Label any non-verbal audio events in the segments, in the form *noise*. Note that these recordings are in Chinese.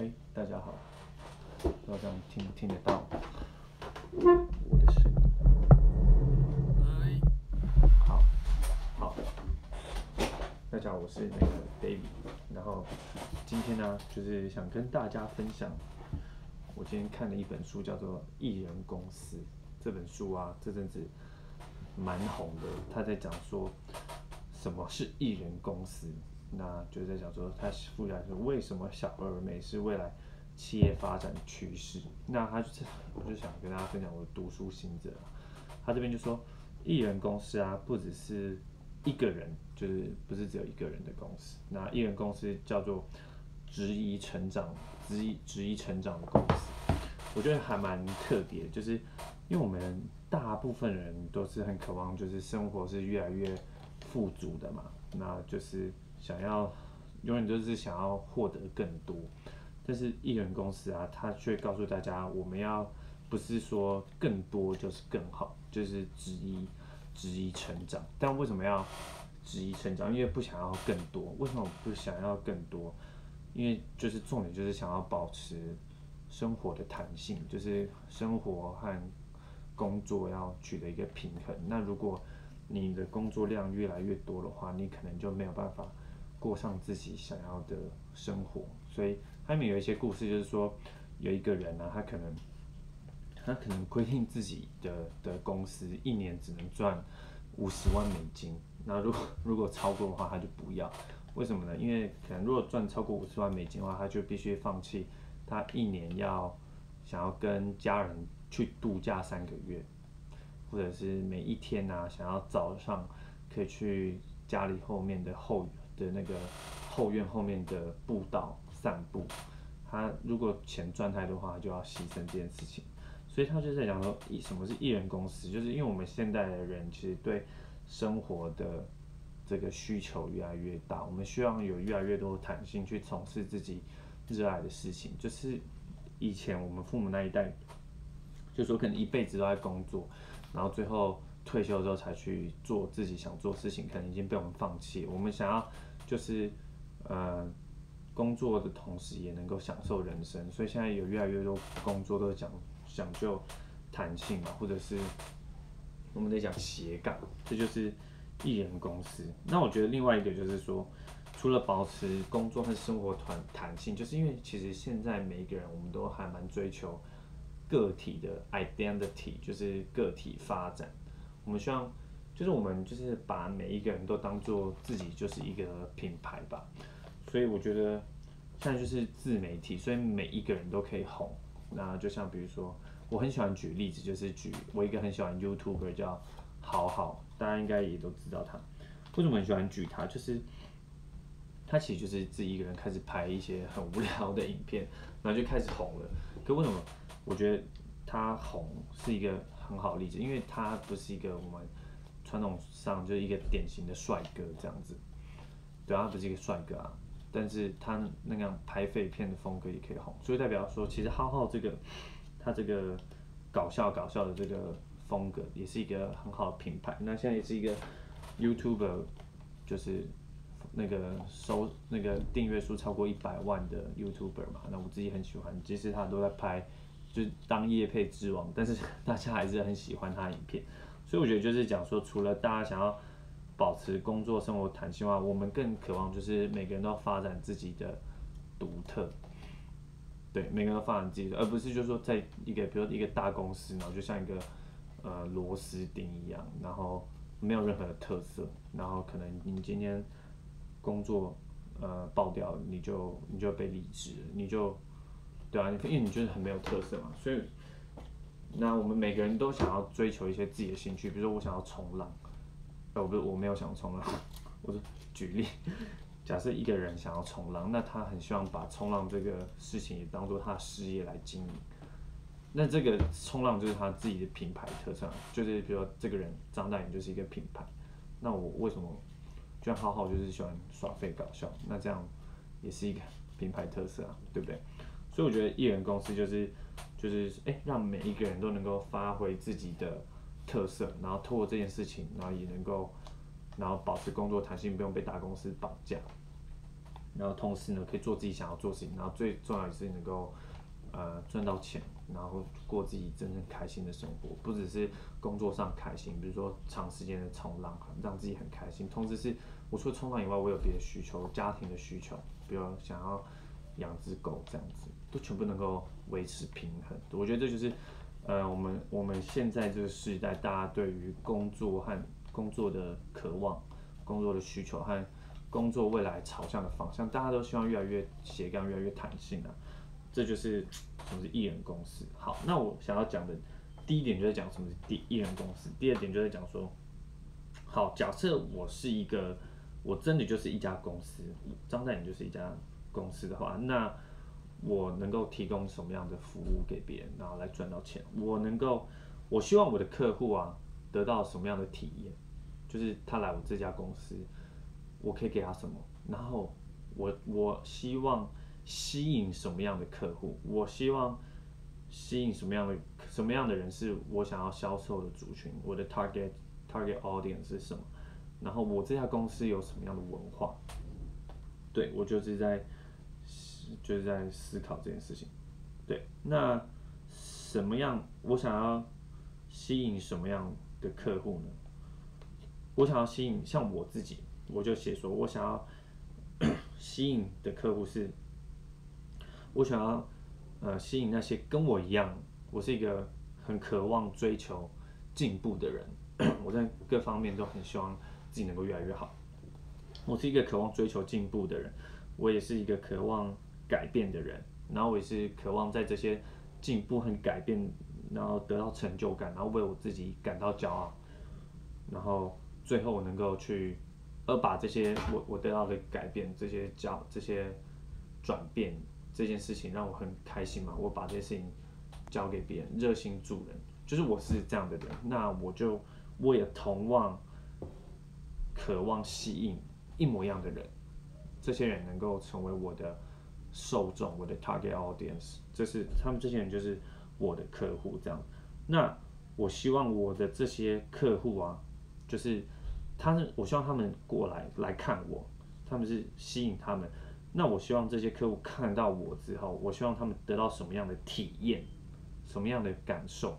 哎，大家好，不知道这样听不听得到我的声音？好，好，大家好，我是那个 David，然后今天呢，就是想跟大家分享，我今天看了一本书，叫做《艺人公司》这本书啊，这阵子蛮红的，他在讲说什么是艺人公司。那就在讲说，他附加说为什么小而美是未来企业发展趋势。那他就，我就想跟大家分享我的读书心得。他这边就说，艺人公司啊，不只是一个人，就是不是只有一个人的公司。那艺人公司叫做质疑成长、质疑质疑成长的公司，我觉得还蛮特别。就是因为我们大部分人都是很渴望，就是生活是越来越富足的嘛，那就是。想要永远都是想要获得更多，但是艺人公司啊，他却告诉大家，我们要不是说更多就是更好，就是质疑质疑成长。但为什么要质疑成长？因为不想要更多。为什么不想要更多？因为就是重点就是想要保持生活的弹性，就是生活和工作要取得一个平衡。那如果你的工作量越来越多的话，你可能就没有办法。过上自己想要的生活，所以他们有一些故事，就是说有一个人呢，他可能他可能规定自己的的公司一年只能赚五十万美金，那如果如果超过的话，他就不要。为什么呢？因为可能如果赚超过五十万美金的话，他就必须放弃他一年要想要跟家人去度假三个月，或者是每一天呢，想要早上可以去家里后面的后。的那个后院后面的步道散步，他如果钱赚太多的话，就要牺牲这件事情。所以他就在讲说，艺什么是艺人公司，就是因为我们现代的人其实对生活的这个需求越来越大，我们需要有越来越多的弹性去从事自己热爱的事情。就是以前我们父母那一代，就说可能一辈子都在工作，然后最后退休之后才去做自己想做事情，可能已经被我们放弃。我们想要。就是，呃，工作的同时也能够享受人生，所以现在有越来越多工作都讲讲究弹性嘛，或者是我们得讲斜杠，这就是艺人公司。那我觉得另外一个就是说，除了保持工作和生活团弹性，就是因为其实现在每一个人我们都还蛮追求个体的 identity，就是个体发展，我们希望。就是我们就是把每一个人都当做自己就是一个品牌吧，所以我觉得现在就是自媒体，所以每一个人都可以红。那就像比如说，我很喜欢举例子，就是举我一个很喜欢 YouTuber 叫好好，大家应该也都知道他。为什么很喜欢举他？就是他其实就是自己一个人开始拍一些很无聊的影片，然后就开始红了。可为什么我觉得他红是一个很好的例子？因为他不是一个我们。传统上就是一个典型的帅哥这样子，对啊，他不是一个帅哥啊，但是他那样拍废片的风格也可以红，所以代表说，其实浩浩这个他这个搞笑搞笑的这个风格也是一个很好的品牌。那现在也是一个 YouTuber，就是那个收那个订阅数超过一百万的 YouTuber 嘛。那我自己很喜欢，即使他都在拍，就是当叶配之王，但是大家还是很喜欢他的影片。所以我觉得就是讲说，除了大家想要保持工作生活弹性外，我们更渴望就是每个人都要发展自己的独特。对，每个人都发展自己的，而不是就是说在一个比如一个大公司，然后就像一个呃螺丝钉一样，然后没有任何的特色，然后可能你今天工作呃爆掉，你就你就被离职，你就对啊，因为你觉得很没有特色嘛，所以。那我们每个人都想要追求一些自己的兴趣，比如说我想要冲浪，呃，我不是我没有想冲浪，*laughs* 我是举例，*laughs* 假设一个人想要冲浪，那他很希望把冲浪这个事情也当做他的事业来经营，那这个冲浪就是他自己的品牌特色，就是比如说这个人张大眼就是一个品牌，那我为什么就像浩浩就是喜欢耍废搞笑，那这样也是一个 *laughs* 品牌特色啊，对不对？所以我觉得艺人公司就是。就是哎，让每一个人都能够发挥自己的特色，然后透过这件事情，然后也能够，然后保持工作弹性，不用被大公司绑架。然后同时呢可以做自己想要做的事情，然后最重要的是能够呃赚到钱，然后过自己真正开心的生活，不只是工作上开心，比如说长时间的冲浪，让自己很开心。同时是我除了冲浪以外，我有别的需求，家庭的需求，比如想要养只狗这样子，都全部能够维持平衡。我觉得这就是呃我们我们现在这个时代，大家对于工作和工作的渴望、工作的需求和工作未来朝向的方向，大家都希望越来越斜杠，越来越弹性啊。这就是什么是艺人公司。好，那我想要讲的第一点就在讲什么是第艺人公司，第二点就在讲说，好，假设我是一个，我真的就是一家公司，张代你就是一家公司的话，那我能够提供什么样的服务给别人，然后来赚到钱？我能够，我希望我的客户啊得到什么样的体验？就是他来我这家公司。我可以给他什么？然后我我希望吸引什么样的客户？我希望吸引什么样的什么样的人是我想要销售的族群？我的 target target audience 是什么？然后我这家公司有什么样的文化？对我就是在就是在思考这件事情。对，那什么样？我想要吸引什么样的客户呢？我想要吸引像我自己。我就写说，我想要 *clears throat* 吸引的客户是，我想要呃吸引那些跟我一样，我是一个很渴望追求进步的人，*clears throat* 我在各方面都很希望自己能够越来越好。我是一个渴望追求进步的人，我也是一个渴望改变的人，然后我也是渴望在这些进步和改变，然后得到成就感，然后为我自己感到骄傲，然后最后我能够去。而把这些我我得到的改变，这些教这些转变这件事情让我很开心嘛。我把这些事情交给别人，热心助人，就是我是这样的人。那我就我也同望，渴望吸引一模一样的人，这些人能够成为我的受众，我的 target audience，这是他们这些人就是我的客户这样。那我希望我的这些客户啊，就是。他是，我希望他们过来来看我，他们是吸引他们。那我希望这些客户看到我之后，我希望他们得到什么样的体验，什么样的感受？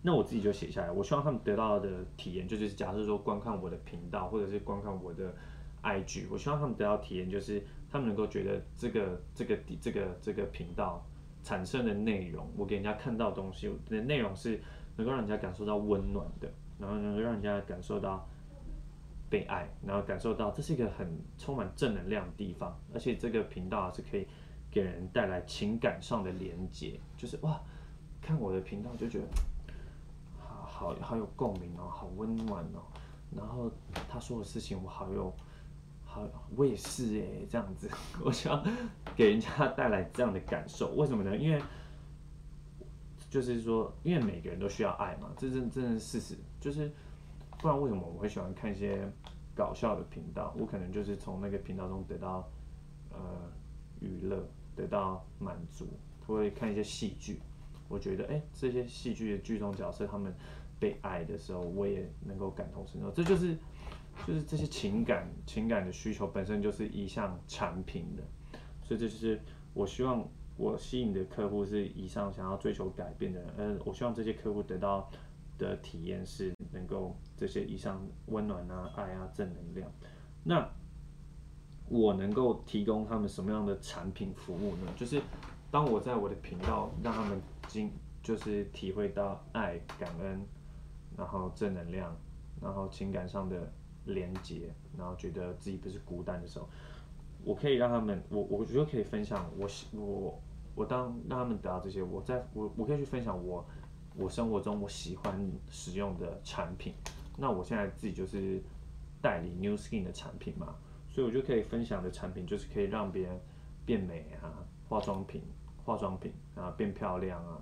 那我自己就写下来。我希望他们得到的体验，就是假设说观看我的频道，或者是观看我的 IG，我希望他们得到体验，就是他们能够觉得这个这个这个这个频道产生的内容，我给人家看到东西的内容是能够让人家感受到温暖的。然后能够让人家感受到被爱，然后感受到这是一个很充满正能量的地方，而且这个频道是可以给人带来情感上的连接，就是哇，看我的频道就觉得好好好有共鸣哦，好温暖哦，然后他说的事情我好有我也是哎，这样子，我想给人家带来这样的感受，为什么呢？因为就是说，因为每个人都需要爱嘛，这真真是事实。就是，不然为什么我会喜欢看一些搞笑的频道？我可能就是从那个频道中得到呃娱乐，得到满足。会看一些戏剧，我觉得哎，这些戏剧的剧中角色他们被爱的时候，我也能够感同身受。这就是就是这些情感情感的需求本身就是一项产品的，所以这就是我希望。我吸引的客户是以上想要追求改变的人，呃，我希望这些客户得到的体验是能够这些以上温暖啊、爱啊、正能量。那我能够提供他们什么样的产品服务呢？就是当我在我的频道让他们经就是体会到爱、感恩，然后正能量，然后情感上的连接，然后觉得自己不是孤单的时候。我可以让他们，我我觉得可以分享我我我当让他们得到这些，我在我我可以去分享我我生活中我喜欢使用的产品。那我现在自己就是代理 New Skin 的产品嘛，所以我就可以分享的产品就是可以让别人变美啊，化妆品化妆品啊变漂亮啊，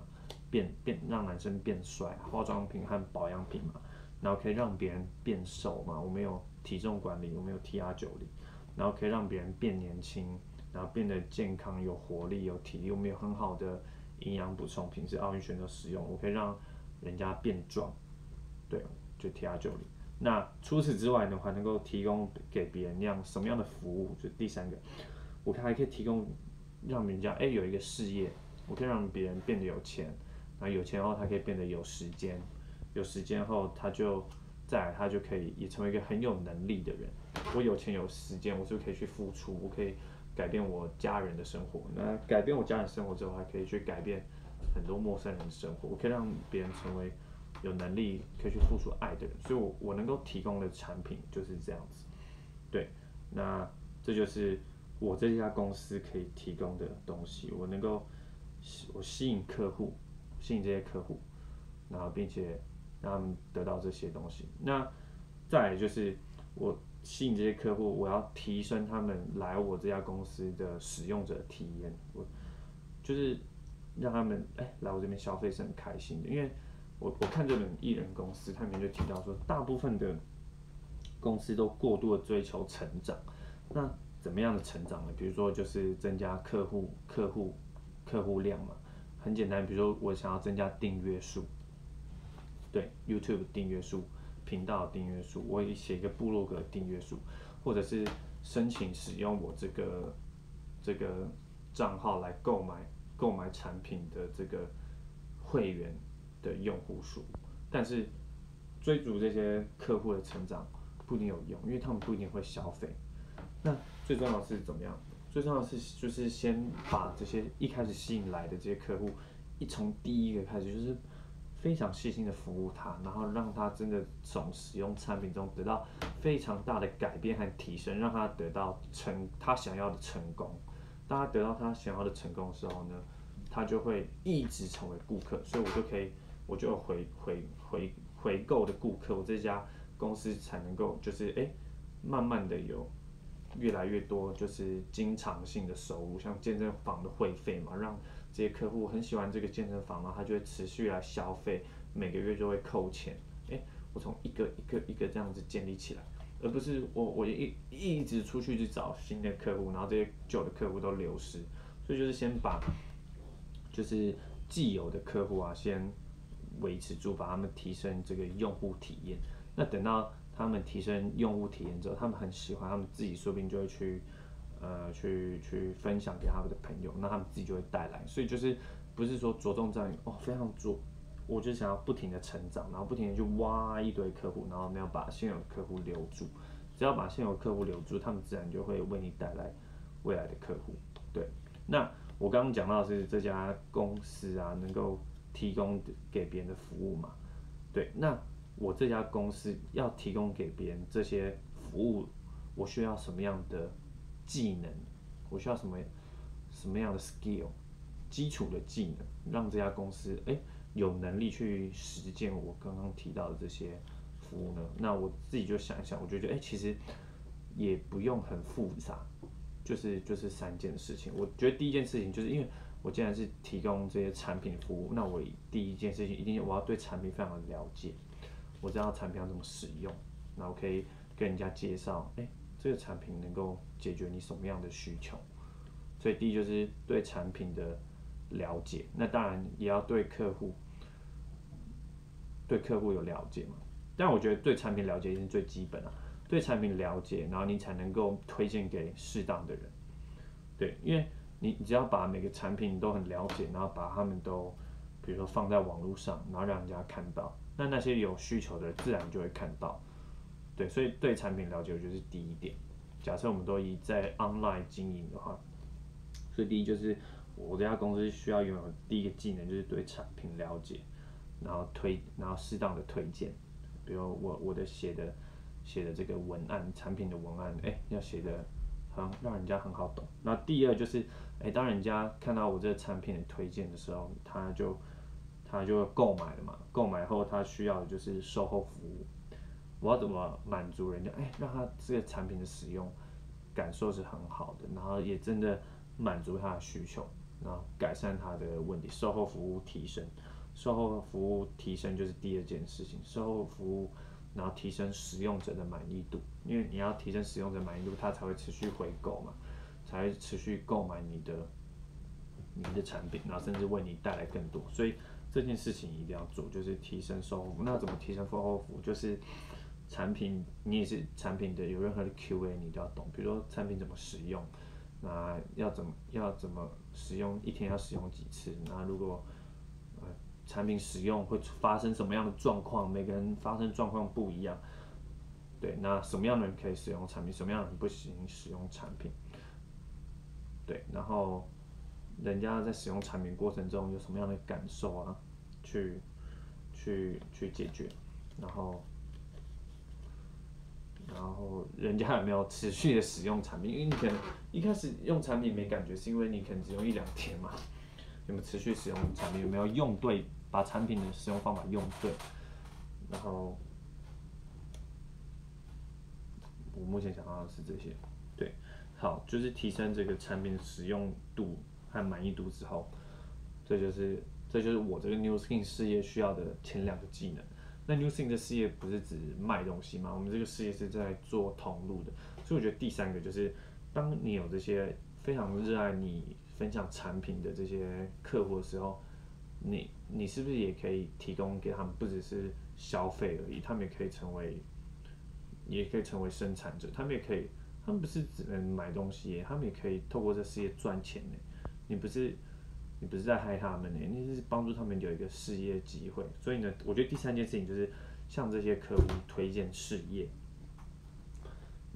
变变让男生变帅，化妆品和保养品嘛，然后可以让别人变瘦嘛，我没有体重管理，我没有 T R 九零。然后可以让别人变年轻，然后变得健康、有活力、有体力。我们有很好的营养补充，平时奥运选手使用，我可以让人家变壮。对，就 T R 九零。那除此之外的话，能够提供给别人那样什么样的服务？就第三个，我还可以提供让人家哎有一个事业，我可以让别人变得有钱，然后有钱后他可以变得有时间，有时间后他就再来他就可以也成为一个很有能力的人。我有钱有时间，我就可以去付出，我可以改变我家人的生活。那改变我家人生活之后，还可以去改变很多陌生人的生活。我可以让别人成为有能力可以去付出爱的人。所以，我我能够提供的产品就是这样子。对，那这就是我这家公司可以提供的东西。我能够吸我吸引客户，吸引这些客户，然后并且让他们得到这些东西。那再就是我。吸引这些客户，我要提升他们来我这家公司的使用者体验，我就是让他们哎来我这边消费是很开心的，因为我我看这本艺人公司，他里面就提到说，大部分的公司都过度的追求成长，那怎么样的成长呢？比如说就是增加客户客户客户量嘛，很简单，比如说我想要增加订阅数，对 YouTube 订阅数。频道订阅数，我也写一个部落格订阅数，或者是申请使用我这个这个账号来购买购买产品的这个会员的用户数，但是追逐这些客户的成长不一定有用，因为他们不一定会消费。那最重要的是怎么样？最重要的是就是先把这些一开始吸引来的这些客户，一从第一个开始就是。非常细心的服务他，然后让他真的从使用产品中得到非常大的改变和提升，让他得到成他想要的成功。当他得到他想要的成功的时候呢，他就会一直成为顾客，所以我就可以，我就回回回回购的顾客，我这家公司才能够就是哎，慢慢的有越来越多就是经常性的收入，像健身房的会费嘛，让。这些客户很喜欢这个健身房然后他就会持续来消费，每个月就会扣钱。哎，我从一个一个一个这样子建立起来，而不是我我一一直出去去找新的客户，然后这些旧的客户都流失。所以就是先把就是既有的客户啊，先维持住，把他们提升这个用户体验。那等到他们提升用户体验之后，他们很喜欢，他们自己说不定就会去。呃，去去分享给他们的朋友，那他们自己就会带来，所以就是不是说着重在于哦，非常着，我就想要不停的成长，然后不停的去挖一堆客户，然后我们要把现有的客户留住，只要把现有客户留住，他们自然就会为你带来未来的客户。对，那我刚刚讲到是这家公司啊，能够提供给别人的服务嘛，对，那我这家公司要提供给别人这些服务，我需要什么样的？技能，我需要什么什么样的 skill，基础的技能，让这家公司哎有能力去实践我刚刚提到的这些服务呢？那我自己就想一想，我觉得哎其实也不用很复杂，就是就是三件事情。我觉得第一件事情就是因为我既然是提供这些产品服务，那我第一件事情一定我要对产品非常的了解，我知道产品要怎么使用，那我可以跟人家介绍哎。这个产品能够解决你什么样的需求？所以第一就是对产品的了解，那当然也要对客户对客户有了解嘛。但我觉得对产品了解是最基本啊，对产品了解，然后你才能够推荐给适当的人。对，因为你只要把每个产品都很了解，然后把他们都比如说放在网络上，然后让人家看到，那那些有需求的自然就会看到。对，所以对产品了解，我觉得是第一点。假设我们都以在 online 经营的话，所以第一就是我这家公司需要拥有第一个技能，就是对产品了解，然后推，然后适当的推荐。比如我我的写的写的这个文案，产品的文案，哎，要写的很让人家很好懂。那第二就是，哎，当人家看到我这个产品的推荐的时候，他就他就购买了嘛。购买后他需要的就是售后服务。我要怎么满足人家？哎，让他这个产品的使用感受是很好的，然后也真的满足他的需求，然后改善他的问题，售后服务提升，售后服务提升就是第二件事情，售后服务然后提升使用者的满意度，因为你要提升使用者满意度，他才会持续回购嘛，才会持续购买你的你的产品，然后甚至为你带来更多，所以这件事情一定要做，就是提升售后服务。那怎么提升售后服务？就是产品，你也是产品的有任何的 Q&A，你都要懂，比如说产品怎么使用，那要怎么要怎么使用，一天要使用几次，那如果呃产品使用会发生什么样的状况，每个人发生状况不一样，对，那什么样的人可以使用产品，什么样的人不行使用产品，对，然后人家在使用产品过程中有什么样的感受啊，去去去解决，然后。然后人家有没有持续的使用产品？因为你可能一开始用产品没感觉，是因为你可能只用一两天嘛。有没有持续使用产品？有没有用对？把产品的使用方法用对？然后我目前想到的是这些。对，好，就是提升这个产品的使用度和满意度之后，这就是这就是我这个 New Skin 事业需要的前两个技能。那 New Thing 的事业不是指卖东西吗？我们这个事业是在做通路的，所以我觉得第三个就是，当你有这些非常热爱你分享产品的这些客户的时候，你你是不是也可以提供给他们，不只是消费而已，他们也可以成为，也可以成为生产者，他们也可以，他们不是只能买东西，他们也可以透过这事业赚钱呢。你不是？你不是在害他们呢，你是帮助他们有一个事业机会。所以呢，我觉得第三件事情就是向这些客户推荐事业，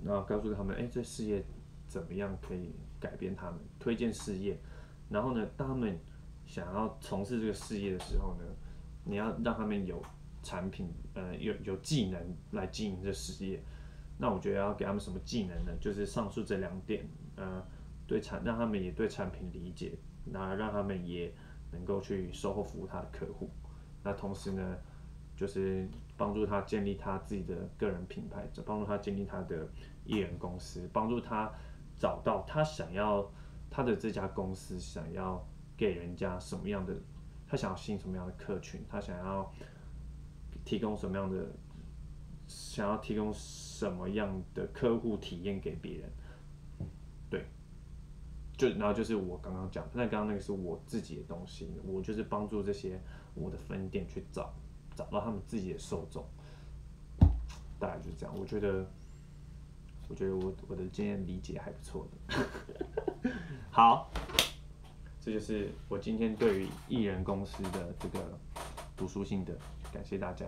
然后告诉他们，哎，这事业怎么样可以改变他们，推荐事业。然后呢，当他们想要从事这个事业的时候呢，你要让他们有产品，呃，有有技能来经营这事业。那我觉得要给他们什么技能呢？就是上述这两点，呃，对产让他们也对产品理解。那让他们也能够去售后服务他的客户，那同时呢，就是帮助他建立他自己的个人品牌，帮助他建立他的艺人公司，帮助他找到他想要他的这家公司想要给人家什么样的，他想要吸引什么样的客群，他想要提供什么样的，想要提供什么样的客户体验给别人。就然后就是我刚刚讲，那刚刚那个是我自己的东西，我就是帮助这些我的分店去找找到他们自己的受众，大概就是这样。我觉得，我觉得我我的经验理解还不错的。*laughs* 好，这就是我今天对于艺人公司的这个读书心得，感谢大家。